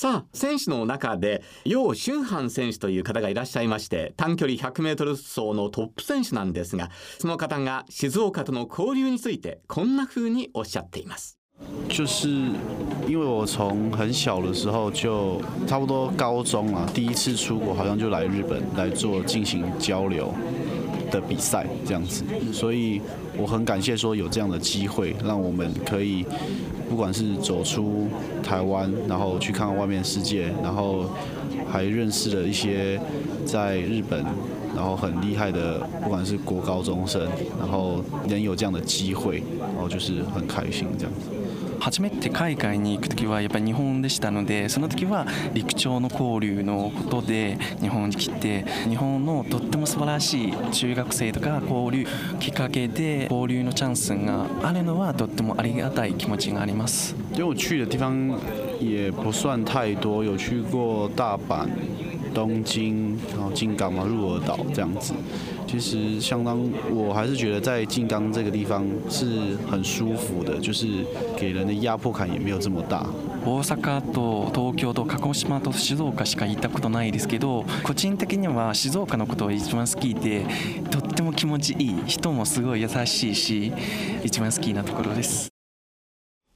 さあ選手の中で楊俊範選手という方がいらっしゃいまして短距離 100m 走のトップ選手なんですがその方が静岡との交流についてこんな風におっしゃっています。就是因为我从很小的时候就差不多高中啊，第一次出国好像就来日本来做进行交流的比赛这样子，所以我很感谢说有这样的机会，让我们可以不管是走出台湾，然后去看看外面世界，然后还认识了一些在日本然后很厉害的，不管是国高中生，然后能有这样的机会，然后就是很开心这样子。初めて海外に行く時はやっぱり日本でしたのでその時は陸上の交流のことで日本に来て日本のとっても素晴らしい中学生とか交流きっかけで交流のチャンスがあるのはとってもありがたい気持ちがあります。因为我去的地方也不算太多，有去过大阪、东京，然后金港嘛、鹿儿岛这样子。其实相当，我还是觉得在静冈这个地方是很舒服的，就是给人的压迫感也没有这么大。大阪と東京と鹿児島と静岡しか行ったことないですけど個人的には静岡のことを一番好きでとっても気持ちいい人もすごい優しいし一番好きなところです。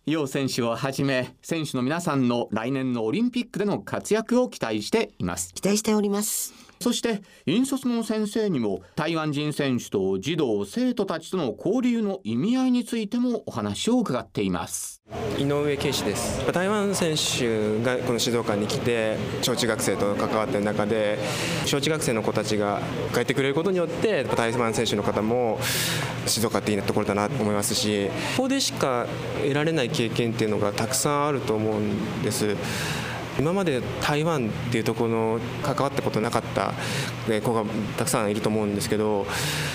楊選手をはじめ選手の皆さんの来年のオリンピックでの活躍を期待しています。期待しております。そして引率の先生にも台湾人選手と児童生徒たちとの交流の意味合いについてもお話を伺っています。井上圭司です。台湾選手がこの静岡に来て小中学生と関わっている中で小中学生の子たちが帰ってくれることによって台湾選手の方も静岡っていいところだなと思いますしここでしか得られない経験っていうのがたくさんあると思うんです。今まで台湾っていうところの関わったことなかった子がたくさんいると思うんですけど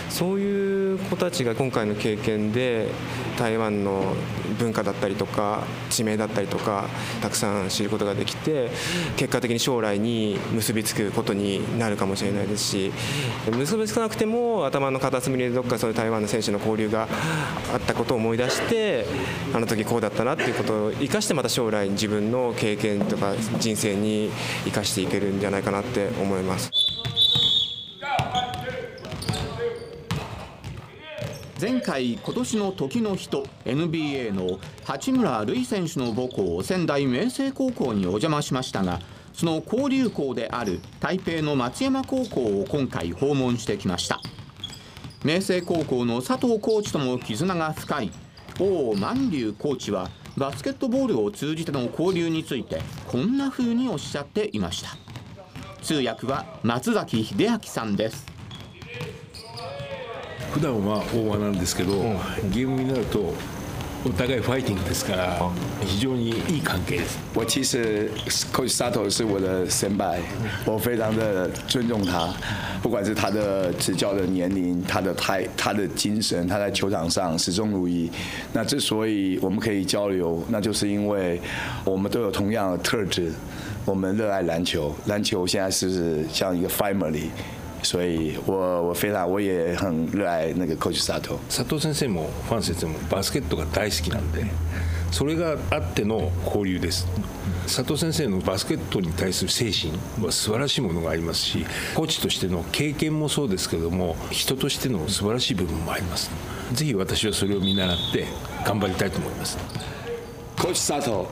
そういう子たちが今回の経験で台湾の文化だったりとか地名だったりとかたくさん知ることができて結果的に将来に結びつくことになるかもしれないですし結びつかなくても頭の片隅にどっかそういう台湾の選手の交流があったことを思い出してあの時こうだったなっていうことを生かしてまた将来自分の経験とか人生に生かしていけるんじゃないかなって思います。前回今年の時の人 NBA の八村塁選手の母校仙台明星高校にお邪魔しましたがその交流校である台北の松山高校を今回訪問してきました。明星高校の佐藤コーチとも絆が深い王万龍コーチはバスケットボールを通じての交流についてこんな風におっしゃっていました。通訳は松崎秀明さんです。普段は大和なんですけど、うん、ゲームになるとお互いファイティングですから非常にいい関係です。我其实 Coach Sato 是我的先輩，我非常的尊重他，不管是他的执教的年龄，他的态，他的精神，他在球场上始终如一。那之所以我们可以交流，那就是因为我们都有同样的特质，我们热愛籃球，籃球現在是像一個 family。 所以我我非常我也很熱愛那個 Coach 佐藤佐藤先生もファン先生もバスケットが大好きなんでそれがあっての交流です。佐藤先生のバスケットに対する精神は素晴らしいものがありますしコーチとしての経験もそうですけども人としての素晴らしい部分もあります。ぜひ私はそれを見習って頑張りたいと思います。コーチ佐藤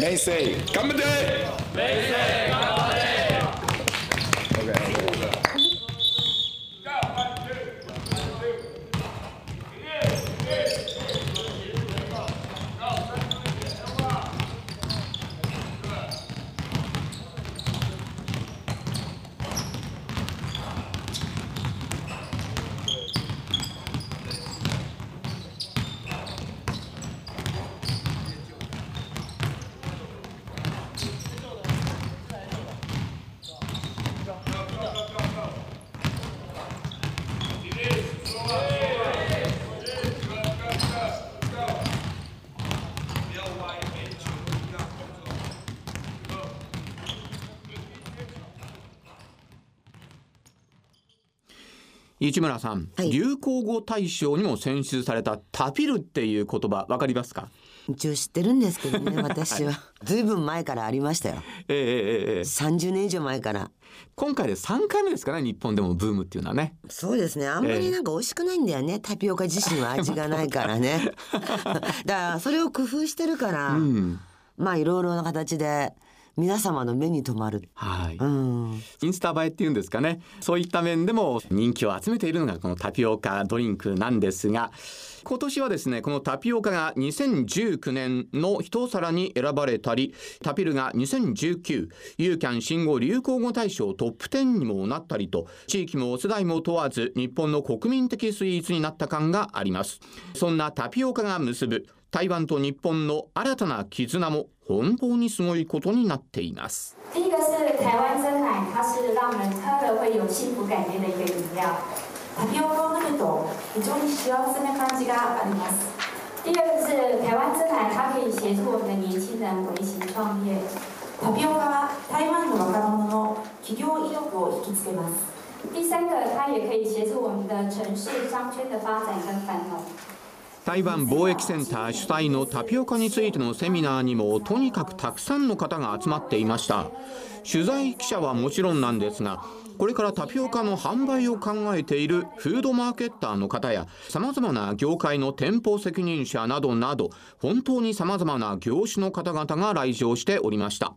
明星頑張って。頑張って市村さん、はい、流行語大賞にも選出されたタピルっていう言葉わかりますか？一応知ってるんですけどね 私は。ずいぶん前からありましたよ。ええええええ30年以上前から。今回で3回目ですかね日本でもブームっていうのはね。そうですね。あんまりなんか美味しくないんだよね、タピオカ自身は味がないからね。だからそれを工夫してるから、うん。まあいろいろな形で皆様の目に留まる。はい、うん。インスタ映えっていうんですかね。そういった面でも人気を集めているのがこのタピオカドリンクなんですが今年はですねこのタピオカが2019年の一皿に選ばれたりタピルが2019ユーキャン新語・流行語大賞トップ10にもなったりと地域も世代も問わず日本の国民的スイーツになった感があります。そんなタピオカが結ぶ台湾と日本の新たな絆も本当にすごいことになっています第一个是台湾真奶，它是让人喝了会有幸福感觉的一个饮料。タピオカを飲むと非常に幸せな感じがあります。第二个是台湾真奶，它可以协助我们的年轻人创业。タピオカは台湾の若者の起業意欲を引きつけます。第三个，它也可以协助我们的城市商圈的发展跟繁荣。台湾貿易センター主催のタピオカについてのセミナーにもとにかくたくさんの方が集まっていました。取材記者はもちろんなんですがこれからタピオカの販売を考えているフードマーケッターの方やさまざまな業界の店舗責任者などなど本当にさまざまな業種の方々が来場しておりました。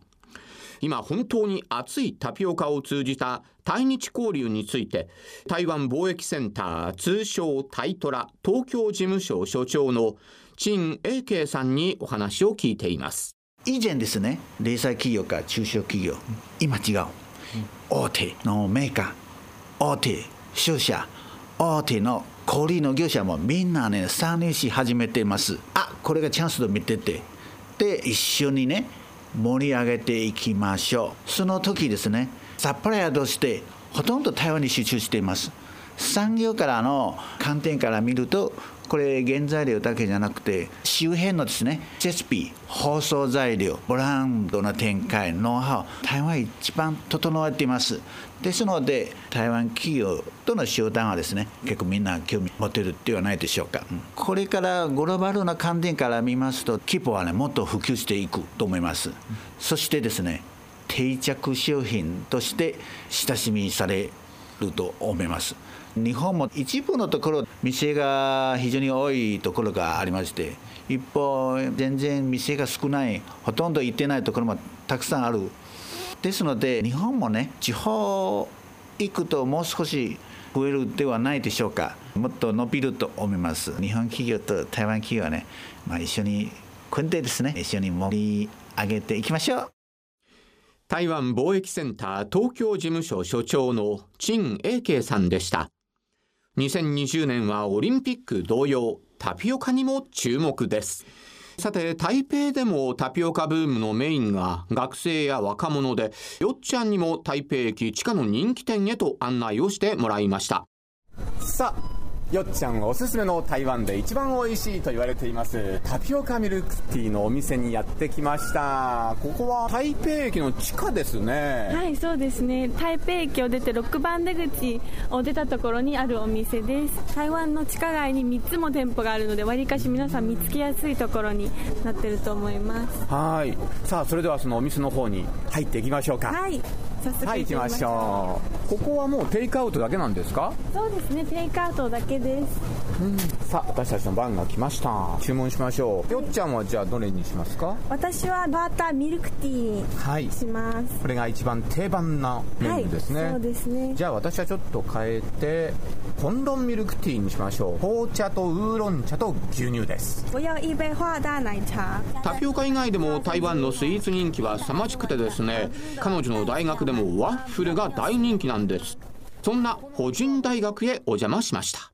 今本当に熱いタピオカを通じた対日交流について台湾貿易センター通称タイトラ東京事務所所長の陳英慶さんにお話を聞いています。以前ですね零細企業か中小企業今違う。大手のメーカー大手商社大手の小売の業者もみんなね参入し始めています。あこれがチャンスと見てて。で一緒にね盛り上げていきましょう。その時ですねサプライヤーとしてほとんど台湾に集中しています。産業からの観点から見るとこれ原材料だけじゃなくて周辺のですね設備包装材料ブランドの展開ノウハウ台湾一番整えています。ですので台湾企業との商談はですね結構みんな興味持てるではないでしょうか、これからグローバルな観点から見ますと規模はねもっと普及していくと思います、そしてですね定着商品として親しみされると思います。日本も一部のところ店が非常に多いところがありまして一方全然店が少ないほとんど行ってないところもたくさんある。ですので日本もね地方行くともう少し増えるではないでしょうか。もっと伸びると思います。日本企業と台湾企業はね、まあ、一緒に組んでですね。一緒に盛り上げていきましょう。台湾貿易センター東京事務所所長の陳英慶さんでした。2020年はオリンピック同様タピオカにも注目です。さて台北でもタピオカブームのメインが学生や若者でよっちゃんにも台北駅地下の人気店へと案内をしてもらいました。さあよっちゃんおすすめの台湾で一番美味しいと言われていますタピオカミルクティーのお店にやってきました。ここは台北駅の地下ですね。はいそうですね。台北駅を出て6番出口を出たところにあるお店です。台湾の地下街に3つも店舗があるのでわりかし皆さん見つけやすいところになってると思います。はい。さあそれではそのお店の方に入っていきましょうか。はい早速はい行きましう。ょう。ここはもうテイクアウトだけなんですか？そうですねテイクアウトだけですさあ私たちの番が来ました。注文しましょう。よっちゃんはじゃあどれにしますか？私はバーターミルクティーはい。にします。これが一番定番なメニューですね、はいそうですね。じゃあ私はちょっと変えてコンロンミルクティーにしましょう。紅茶とウーロン茶と牛乳です。我要一杯花大奶茶。タピオカ以外でも台湾のスイーツ人気は凄まじくてですね彼女の大学でもワッフルが大人気なんです。そんな保人大学へお邪魔しました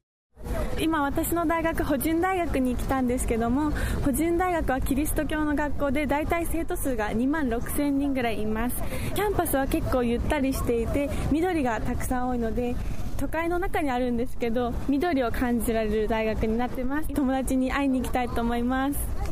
今私の大学保人大学に来たんですけども保人大学はキリスト教の学校で大体生徒数が2万6000人ぐらいいます。キャンパスは結構ゆったりしていて緑がたくさん多いので都会の中にあるんですけど緑を感じられる大学になってます。友達に会いに行きたいと思います。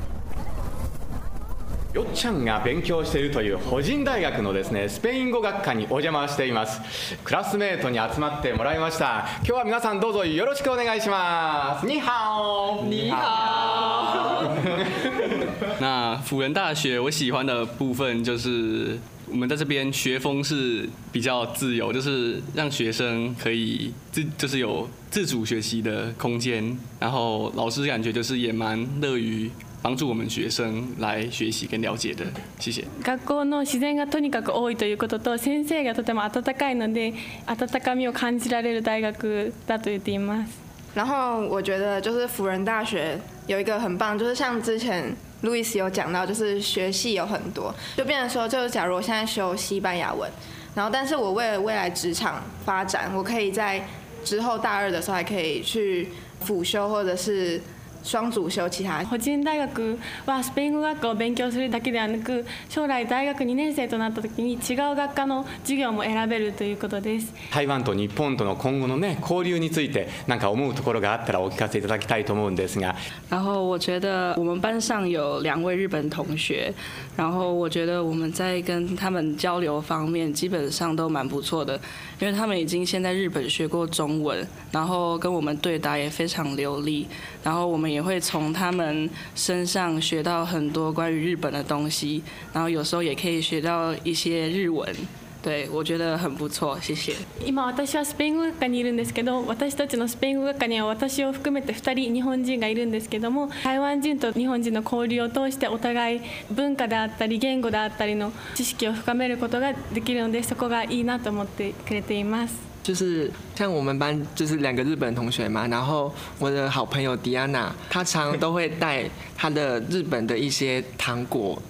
よっちゃんが勉強しているという保人大学のですねスペイン語学科にお邪魔しています。クラスメートに集まってもらいました。今日は皆さんどうぞよろしくお願いします。ニーハオニーハオ那辅仁大学我喜欢的部分就是我们在这边学风是比较自由，就是让学生可以自就是有自主学习的空间，然后老师感觉就是也蛮乐于帮助我们学生来学习跟了解的。谢谢。学校の自然がとにかく多いということと先生がとても温かいので温かみを感じられる大学だと言っています。然后我觉得就是辅仁大学有一个很棒，就是像之前。路易斯有讲到，就是学系有很多，就变成说，就是假如我现在修西班牙文，然后但是我为了未来职场发展，我可以在之后大二的时候还可以去辅修或者是。 双主修其他個人大学はスペイン語学科を勉強するだけではなく将来大学2年生となった時に違う学科の授業も選べるということです台湾と日本との今後のね交流について何か思うところがあったらお聞かせいただきたいと思うんですが然后我觉得我们班上有两位日本同学然后我觉得我们在跟他们交流方面基本上都蛮不错的因为他们已经先在日本学过中文然后跟我们对答也非常流利 然后我们也会从他们身上学到很多关于日本的东西，然后有时候也可以学到一些日文。对，我觉得很不错。谢谢。今私はスペイン語学科にいるんですけど、私たちのスペイン語学科には私を含めて2人日本人がいるんですけども、台湾人と日本人の交流を通してお互い文化であったり言語であったりの知識を深めることができるので、そこがいいなと思ってくれています。就是像我们班就是两个日本同学嘛，然后我的好朋友迪安娜，她常常都会带她的日本的一些糖果，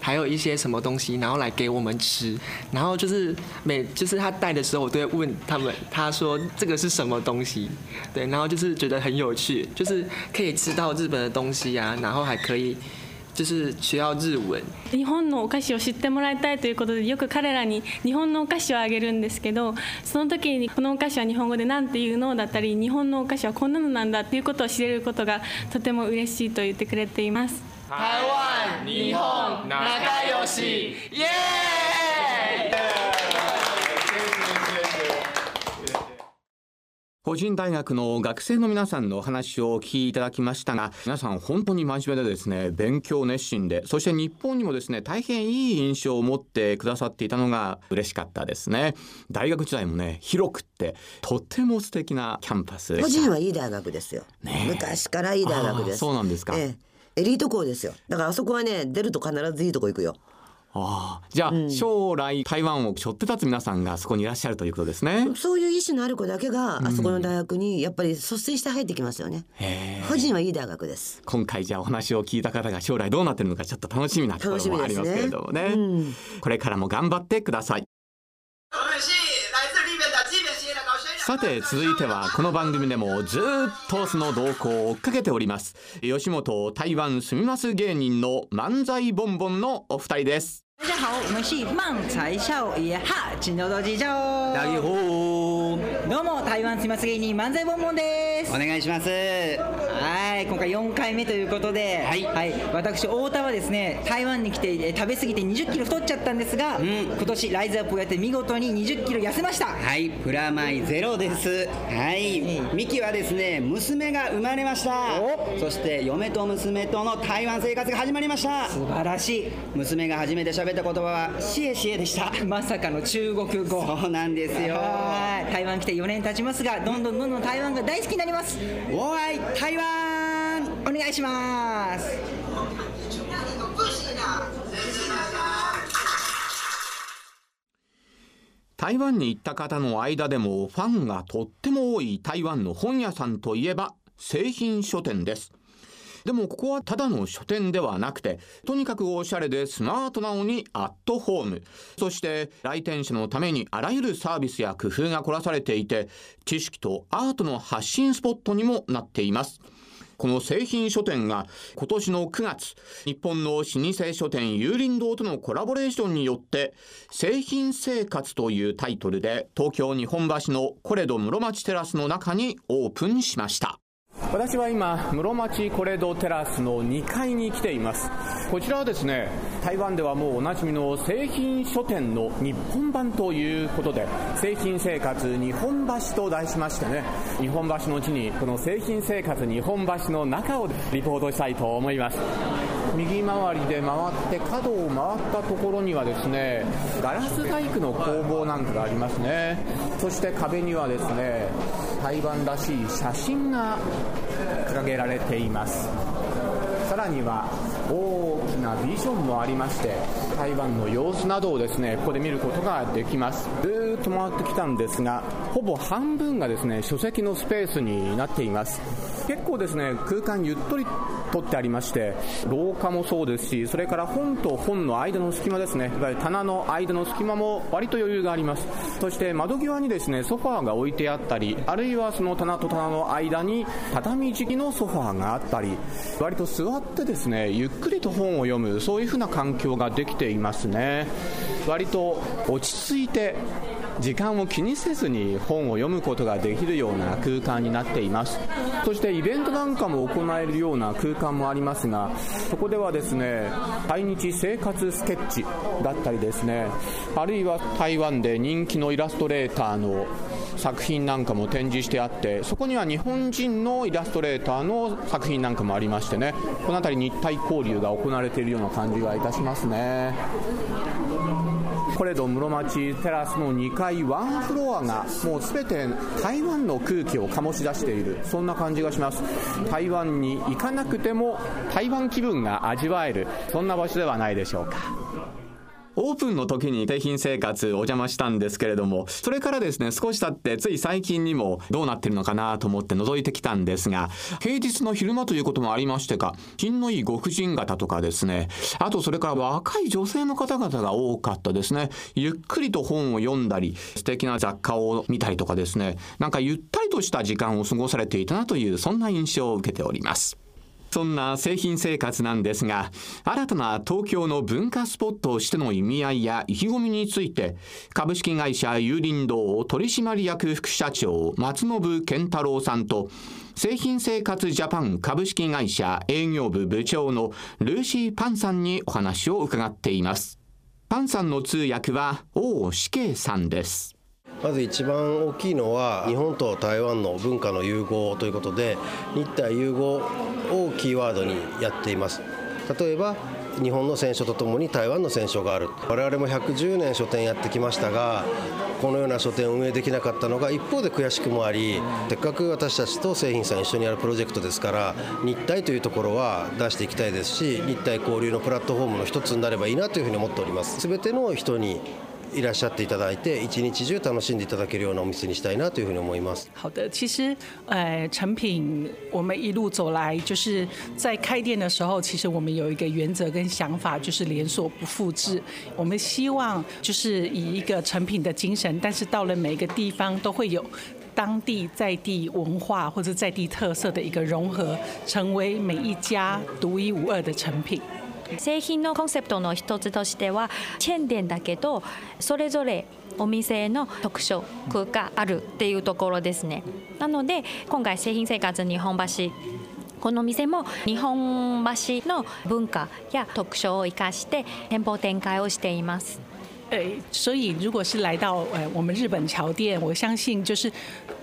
还有一些什么东西，然后来给我们吃。然后就是每就是她带的时候，我都会问他们，她说这个是什么东西？对，然后就是觉得很有趣，就是可以吃到日本的东西啊，然后还可以。就是需要日文。日本のお菓子を知ってもらいたいということでよく彼らに日本のお菓子をあげるんですけどその時にこのお菓子は日本語で何て言うのだったり日本のお菓子はこんなのなんだっていうことを知れることがとても嬉しいと言ってくれています。台湾日本仲良し。イエーイ個人大学の学生の皆さんのお話をお聞きいただきましたが皆さん本当に真面目でですね勉強熱心でそして日本にもですね大変いい印象を持ってくださっていたのが嬉しかったですね。大学時代もね広くってとっても素敵なキャンパス個人はいい大学ですよ、ね、昔からいい大学です。そうなんですか、ええ、エリート校ですよ。だからあそこはね出ると必ずいいとこ行くよああじゃあ、うん、将来台湾を背負って立つ皆さんがそこにいらっしゃるということですね。そういう意思のある子だけがあそこの大学にやっぱり率先して入ってきますよね、うん、個人はいい大学です。今回じゃあお話を聞いた方が将来どうなってるのかちょっと楽しみなところもありますけれどもね、ね。うん、これからも頑張ってくださいさて続いてはこの番組でもずっとその動向を追っかけております。吉本台湾住みます芸人の漫才ボンボンのお二人です。大家好，我们是漫才少爷哈，金牛座機長。大家好。どうも台湾すみます芸人漫才ボンボンです。お願いします。はい、今回4回目ということで、はい、はい、私太田はですね、台湾に来て食べ過ぎて20キロ太っちゃったんですが、うん、今年ライズアップをやって見事に20キロ痩せました。はい、プラマイゼロです。はい、ミキはですね、娘が生まれました。そして嫁と娘との台湾生活が始まりました。素晴らしい。娘が初めて喋った言葉はシエシエでした。まさかの中国語。そうなんですよ。台湾来て4年経ちますが、どんどんどんどん台湾が大好きになります。おーい、台湾お願いします台湾に行った方の間でもファンがとっても多い台湾の本屋さんといえば製品書店ですでもここはただの書店ではなくてとにかくおしゃれでスマートなのにアットホーム。そして来店者のためにあらゆるサービスや工夫が凝らされていて知識とアートの発信スポットにもなっています。この製品書店が今年の9月日本の老舗書店有林堂とのコラボレーションによって製品生活というタイトルで東京日本橋のコレド室町テラスの中にオープンしました。私は今室町コレドテラスの2階に来ています。こちらはですね台湾ではもうおなじみの製品書店の日本版ということで製品生活日本橋と題しましてね日本橋の地にこの製品生活日本橋の中をリポートしたいと思います。右回りで回って角を回ったところにはですねガラス細工の工房なんかがありますね。そして壁にはですね台湾らしい写真が掲げられています。さらには大きなビジョンもありまして台湾の様子などをですねここで見ることができます。ずっと回ってきたんですがほぼ半分がですね書籍のスペースになっています。結構ですね空間ゆっとり取ってありまして廊下もそうですしそれから本と本の間の隙間ですね。いわゆる棚の間の隙間も割と余裕があります。そして窓際にですねソファーが置いてあったりあるいはその棚と棚の間に畳敷きのソファーがあったり割と座ってですねゆっくりと本を読むそういうふうな環境ができていますね。割と落ち着いて時間を気にせずに本を読むことができるような空間になっています。そしてイベントなんかも行えるような空間もありますがそこではですね対日生活スケッチだったりですねあるいは台湾で人気のイラストレーターの作品なんかも展示してあってそこには日本人のイラストレーターの作品なんかもありましてねこの辺り日体交流が行われているような感じがいたしますね。コレド室町テラスの2階ワンフロアがもう全て台湾の空気を醸し出している。そんな感じがします。台湾に行かなくても台湾気分が味わえる。そんな場所ではないでしょうか。オープンの時に製品生活お邪魔したんですけれどもそれからですね少し経ってつい最近にもどうなってるのかなと思って覗いてきたんですが平日の昼間ということもありましてか品のいいご婦人方とかですねあとそれから若い女性の方々が多かったですね。ゆっくりと本を読んだり素敵な雑貨を見たりとかですねなんかゆったりとした時間を過ごされていたなというそんな印象を受けております。そんな製品生活なんですが、新たな東京の文化スポットとしての意味合いや意気込みについて、株式会社有林堂取締役副社長松信健太郎さんと、製品生活ジャパン株式会社営業部部長のルーシー・パンさんにお話を伺っています。パンさんの通訳は王死刑さんです。まず一番大きいのは日本と台湾の文化の融合ということで日台融合をキーワードにやっています。例えば日本の選書とともに台湾の選書がある。我々も110年書店やってきましたがこのような書店を運営できなかったのが一方で悔しくもありせっかく私たちと製品さん一緒にやるプロジェクトですから日体というところは出していきたいですし日体交流のプラットフォームの一つになればいいなというふうに思っております。全ての人にいらっしゃっていただいて一日中楽しんでいただけるようなお店にしたいなというふうに思います。好的，其实呃，成品我们一路走来，就是在开店的时候，其实我们有一个原则跟想法，就是连锁不复制。我们希望就是以一个成品的精神，但是到了每个地方都会有。当地在地文化或者在地特色的一个融合，成为每一家独一无二的成品。 製品のコンセプトの一つとしてはチェーン店だけどそれぞれお店の特色があるっていうところですね。なので今回製品生活日本橋この店も日本橋の文化や特徴を生かして店舗展開をしています。呃，所以如果是来到呃我们日本桥店，我相信就是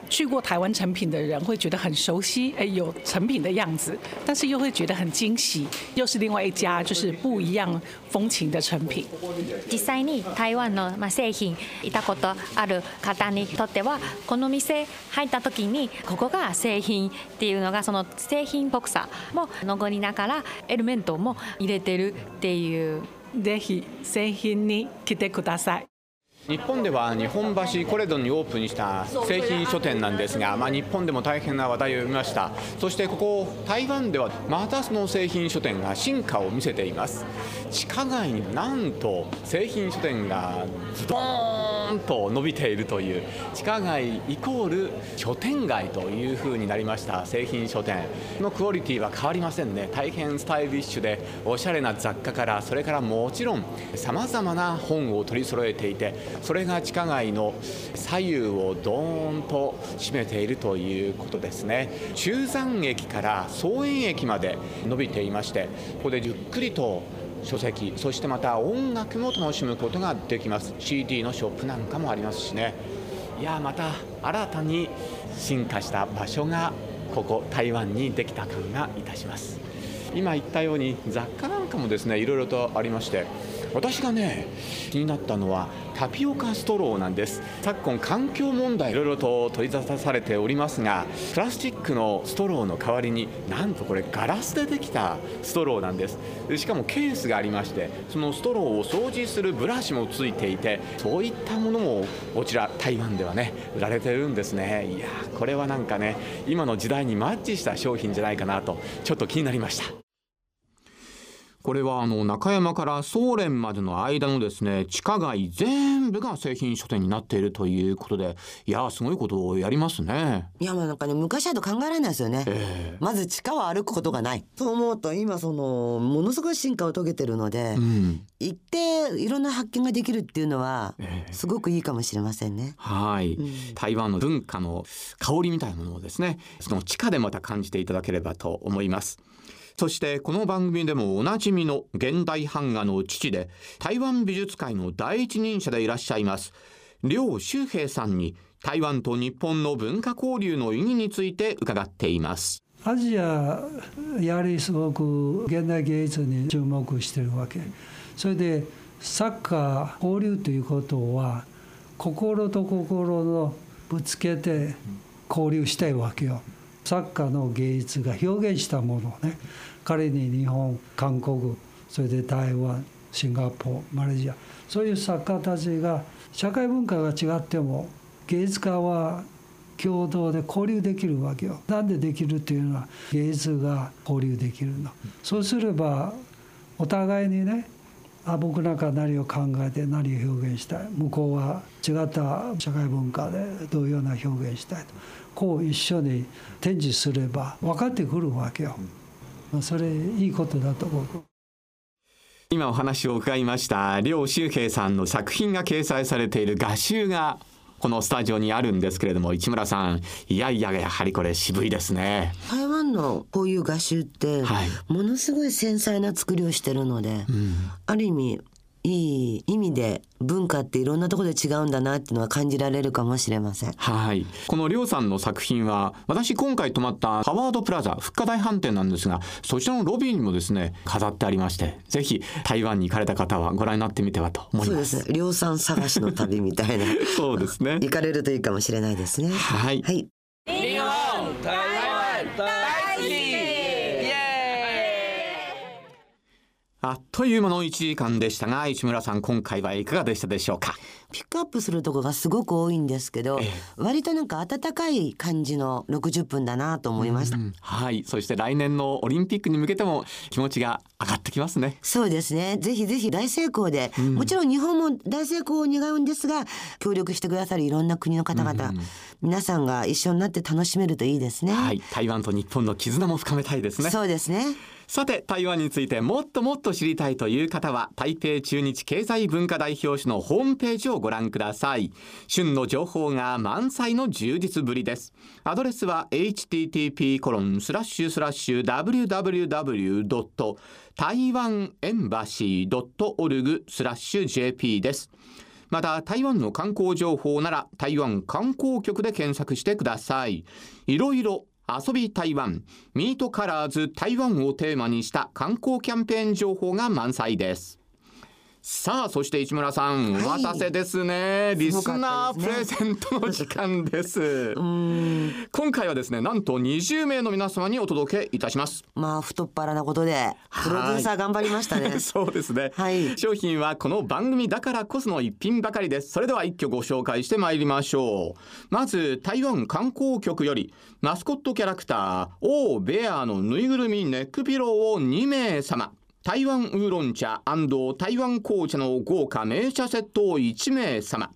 去过台湾成品的人会觉得很熟悉，哎，有成品的样子，但是又会觉得很惊喜，又是另外一家就是不一样风情的成品。実際に台湾のまあ製品いたことある方にとってはこの店入った時にここが製品っていうのがその製品っぽくさも残りながらエレメントも入れてるっていうぜひ製品に来てください。 日本では日本橋コレドにオープンした製品書店なんですが、まあ、日本でも大変な話題を読みました。そしてここ台湾ではまたその製品書店が進化を見せています。地下街になんと製品書店がズドーンと伸びているという地下街イコール書店街というふうになりました製品書店。のクオリティは変わりませんね。大変スタイリッシュでおしゃれな雑貨からそれからもちろんさまざまな本を取り揃えていてそれが地下街の左右をドーンと占めているということですね。中山駅から総園駅まで伸びていましてここでゆっくりと書籍そしてまた音楽も楽しむことができます。CD のショップなんかもありますしね。いやまた新たに進化した場所がここ台湾にできた感がいたします。今言ったように雑貨なんかもですねいろいろとありまして私がね気になったのはタピオカストローなんです。昨今環境問題いろいろと取り沙汰されておりますがプラスチックのストローの代わりになんとこれガラスでできたストローなんです。しかもケースがありましてそのストローを掃除するブラシもついていてそういったものもこちら台湾ではね売られてるんですね。いやこれはなんかね今の時代にマッチした商品じゃないかなとちょっと気になりました。これはあの中山から総連までの間のですね地下街全部が製品書店になっているということでいやすごいことをやりますね。いやまあなんかね昔だと考えられないですよね、えー、まず地下を歩くことがないと思うと今そのものすごい進化を遂げてるので、うん、行っていろんな発見ができるっていうのはすごくいいかもしれませんね、えー、はい、うん、台湾の文化の香りみたいなものをですねその地下でまた感じていただければと思いますそしてこの番組でもおなじみの現代版画の父で台湾美術界の第一人者でいらっしゃいます梁周平さんに台湾と日本の文化交流の意義について伺っています。アジアやはりすごく現代芸術に注目してるわけ。それでサッカー交流ということは心と心のぶつけて交流したいわけよ。サッカーの芸術が表現したものをね仮に日本韓国それで台湾シンガポールマレーシアそういう作家たちが社会文化が違っても芸術家は共同で交流できるわけよ。なんでできるっていうのは芸術が交流できるの。そうすればお互いにねあ僕なんか何を考えて何を表現したい向こうは違った社会文化でどういうような表現したいとこう一緒に展示すれば分かってくるわけよ。それいいことだと僕。今お話を伺いました両周平さんの作品が掲載されている画集がこのスタジオにあるんですけれども市村さんいやいややはりこれ渋いですね。台湾のこういう画集って、はい、ものすごい繊細な作りをしてるので、うん、ある意味いい意味で文化っていろんなところで違うんだなっていうのは感じられるかもしれません。はい。このりょうさんの作品は、私今回泊まったハワードプラザ復活大飯店なんですが、そちらのロビーにもですね、飾ってありまして、ぜひ台湾に行かれた方はご覧になってみてはと思います。そうですね。りょうさん探しの旅みたいな。そうですね。行かれるといいかもしれないですね。はい。はい。あっという間の1時間でしたが市村さん今回はいかがでしたでしょうか？ピックアップするとこがすごく多いんですけど、ええ、割となんか温かい感じの60分だなと思いました、はい。そして来年のオリンピックに向けても気持ちが上がってきますね。そうですね。ぜひぜひ大成功で、うん、もちろん日本も大成功を願うんですが協力してくださるいろんな国の方々、うん、皆さんが一緒になって楽しめるといいですね。はい。台湾と日本の絆も深めたいですね。そうですねさて台湾についてもっともっと知りたいという方は台北中日経済文化代表誌のホームページをご覧ください。旬の情報が満載の充実ぶりです。アドレスは http コロンスラッシュスラッシュ www. taiwanembassy .org スラッシュ jp です。また台湾の観光情報なら台湾観光局で検索してください。いろいろ遊び台湾。 Meet Colors 台湾をテーマにした観光キャンペーン情報が満載です。さあそして市村さん、はい、お待たせですね。リスナープレゼントの時間です。今回はですねなんと20名の皆様にお届けいたします。まあ太っ腹なことでプロデューサー頑張りましたね。そうですね、はい、商品はこの番組だからこその一品ばかりです。それでは一挙ご紹介してまいりましょう。まず台湾観光局よりマスコットキャラクターオーベアのぬいぐるみネックピローを2名様台湾ウーロン茶台湾紅茶の豪華名茶セットを1名様。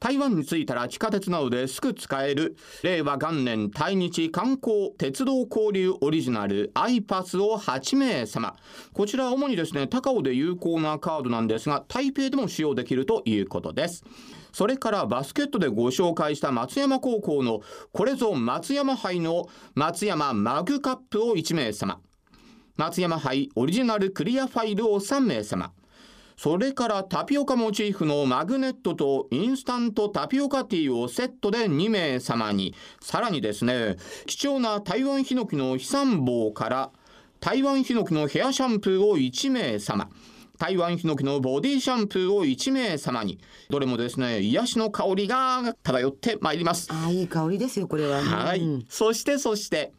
台湾に着いたら地下鉄などですぐ使える令和元年対日観光鉄道交流オリジナルアイパスを8名様。こちらは主にですね高尾で有効なカードなんですが台北でも使用できるということです。それからバスケットでご紹介した松山高校のこれぞ松山杯の松山マグカップを1名様。松山杯オリジナルクリアファイルを3名様。それからタピオカモチーフのマグネットとインスタントタピオカティーをセットで2名様に。さらにですね貴重な台湾ヒノキの飛散棒から台湾ヒノキのヘアシャンプーを1名様。台湾ヒノキのボディシャンプーを1名様に。どれもですね癒しの香りが漂ってまいります。あいい香りですよこれは。はい、うん。そしてそして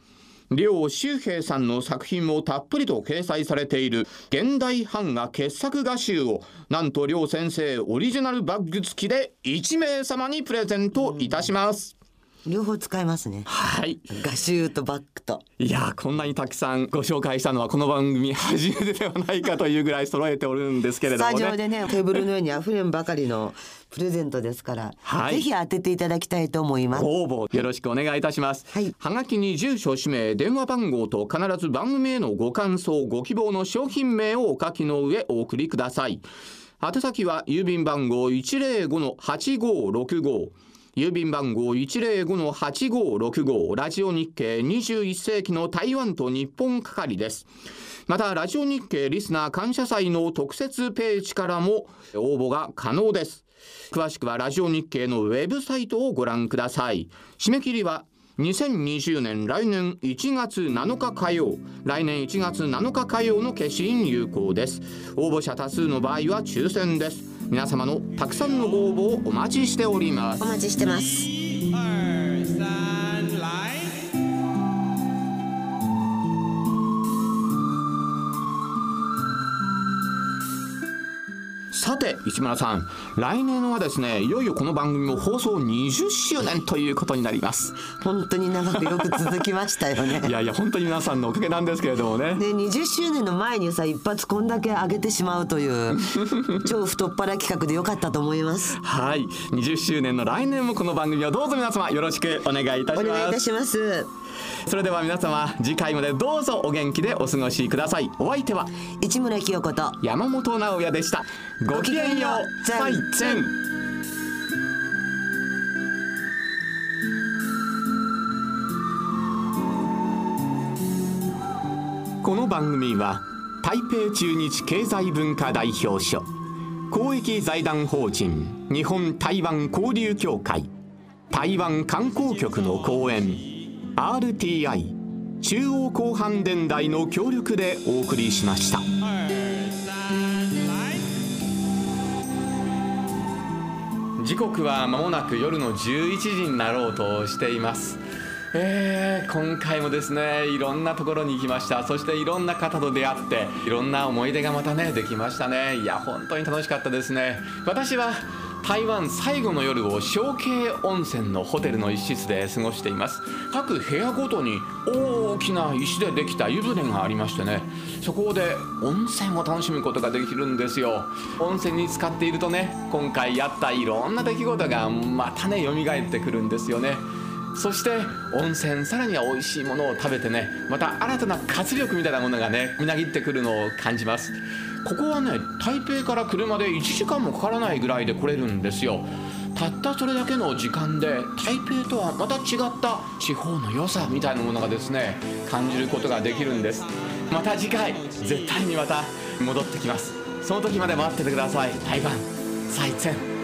両周平さんの作品もたっぷりと掲載されている現代版画傑作画集をなんと両先生オリジナルバッグ付きで1名様にプレゼントいたします、両方使えますね。はい。画集とバッグと。いやーこんなにたくさんご紹介したのはこの番組初めてではないかというぐらい揃えておるんですけれスタジどもねオでねテーブルの上に溢れんばかりのプレゼントですから、はい。ぜひ当てていただきたいと思います。ご応募よろしくお願いいたします、はがきに住所氏名電話番号と必ず番組へのご感想ご希望の商品名をお書きの上お送りください。宛先は郵便番号105-8565郵便番号105-8565ラジオ日経21世紀の台湾と日本係です。またラジオ日経リスナー感謝祭の特設ページからも応募が可能です。詳しくはラジオ日経のウェブサイトをご覧ください。締め切りは2020年来年1月7日火曜。来年1月7日火曜の消印有効です。応募者多数の場合は抽選です。皆様のたくさんのご応募をお待ちしております。お待ちしてます。て市村さん来年はですねいよいよこの番組も放送20周年ということになります。本当に長くよく続きましたよね。いやいや本当に皆さんのおかげなんですけれどもね。で20周年の前にさ一発こんだけ上げてしまうという 超太っ腹企画でよかったと思います。はい。20周年の来年もこの番組をどうぞ皆様よろしくお願いいたします。お願いいたしますそれでは皆様次回までどうぞお元気でお過ごしください。お相手は市村清子と山本直哉でした。ごきげんよう。再见。この番組は台北駐日経済文化代表所公益財団法人日本台湾交流協会台湾観光局の講演 RTI 中央広範電台の協力でお送りしました。時刻は間もなく夜の11時になろうとしています。えー、今回もですねいろんなところに行きましたそしていろんな方と出会っていろんな思い出がまたねできましたねいや本当に楽しかったですね私は台湾最後の夜を小慶温泉のホテルの一室で過ごしています。各部屋ごとに大きな石でできた湯船がありましてね。そこで温泉を楽しむことができるんですよ。温泉に浸かっているとね今回やったいろんな出来事がまたね蘇ってくるんですよね。そして温泉さらには美味しいものを食べてねまた新たな活力みたいなものがねみなぎってくるのを感じます。ここはね台北から車で1時間もかからないぐらいで来れるんですよ。たったそれだけの時間で台北とはまた違った地方の良さみたいなものがですね感じることができるんです。また次回絶対にまた戻ってきます。その時まで待っててください。台湾再戦。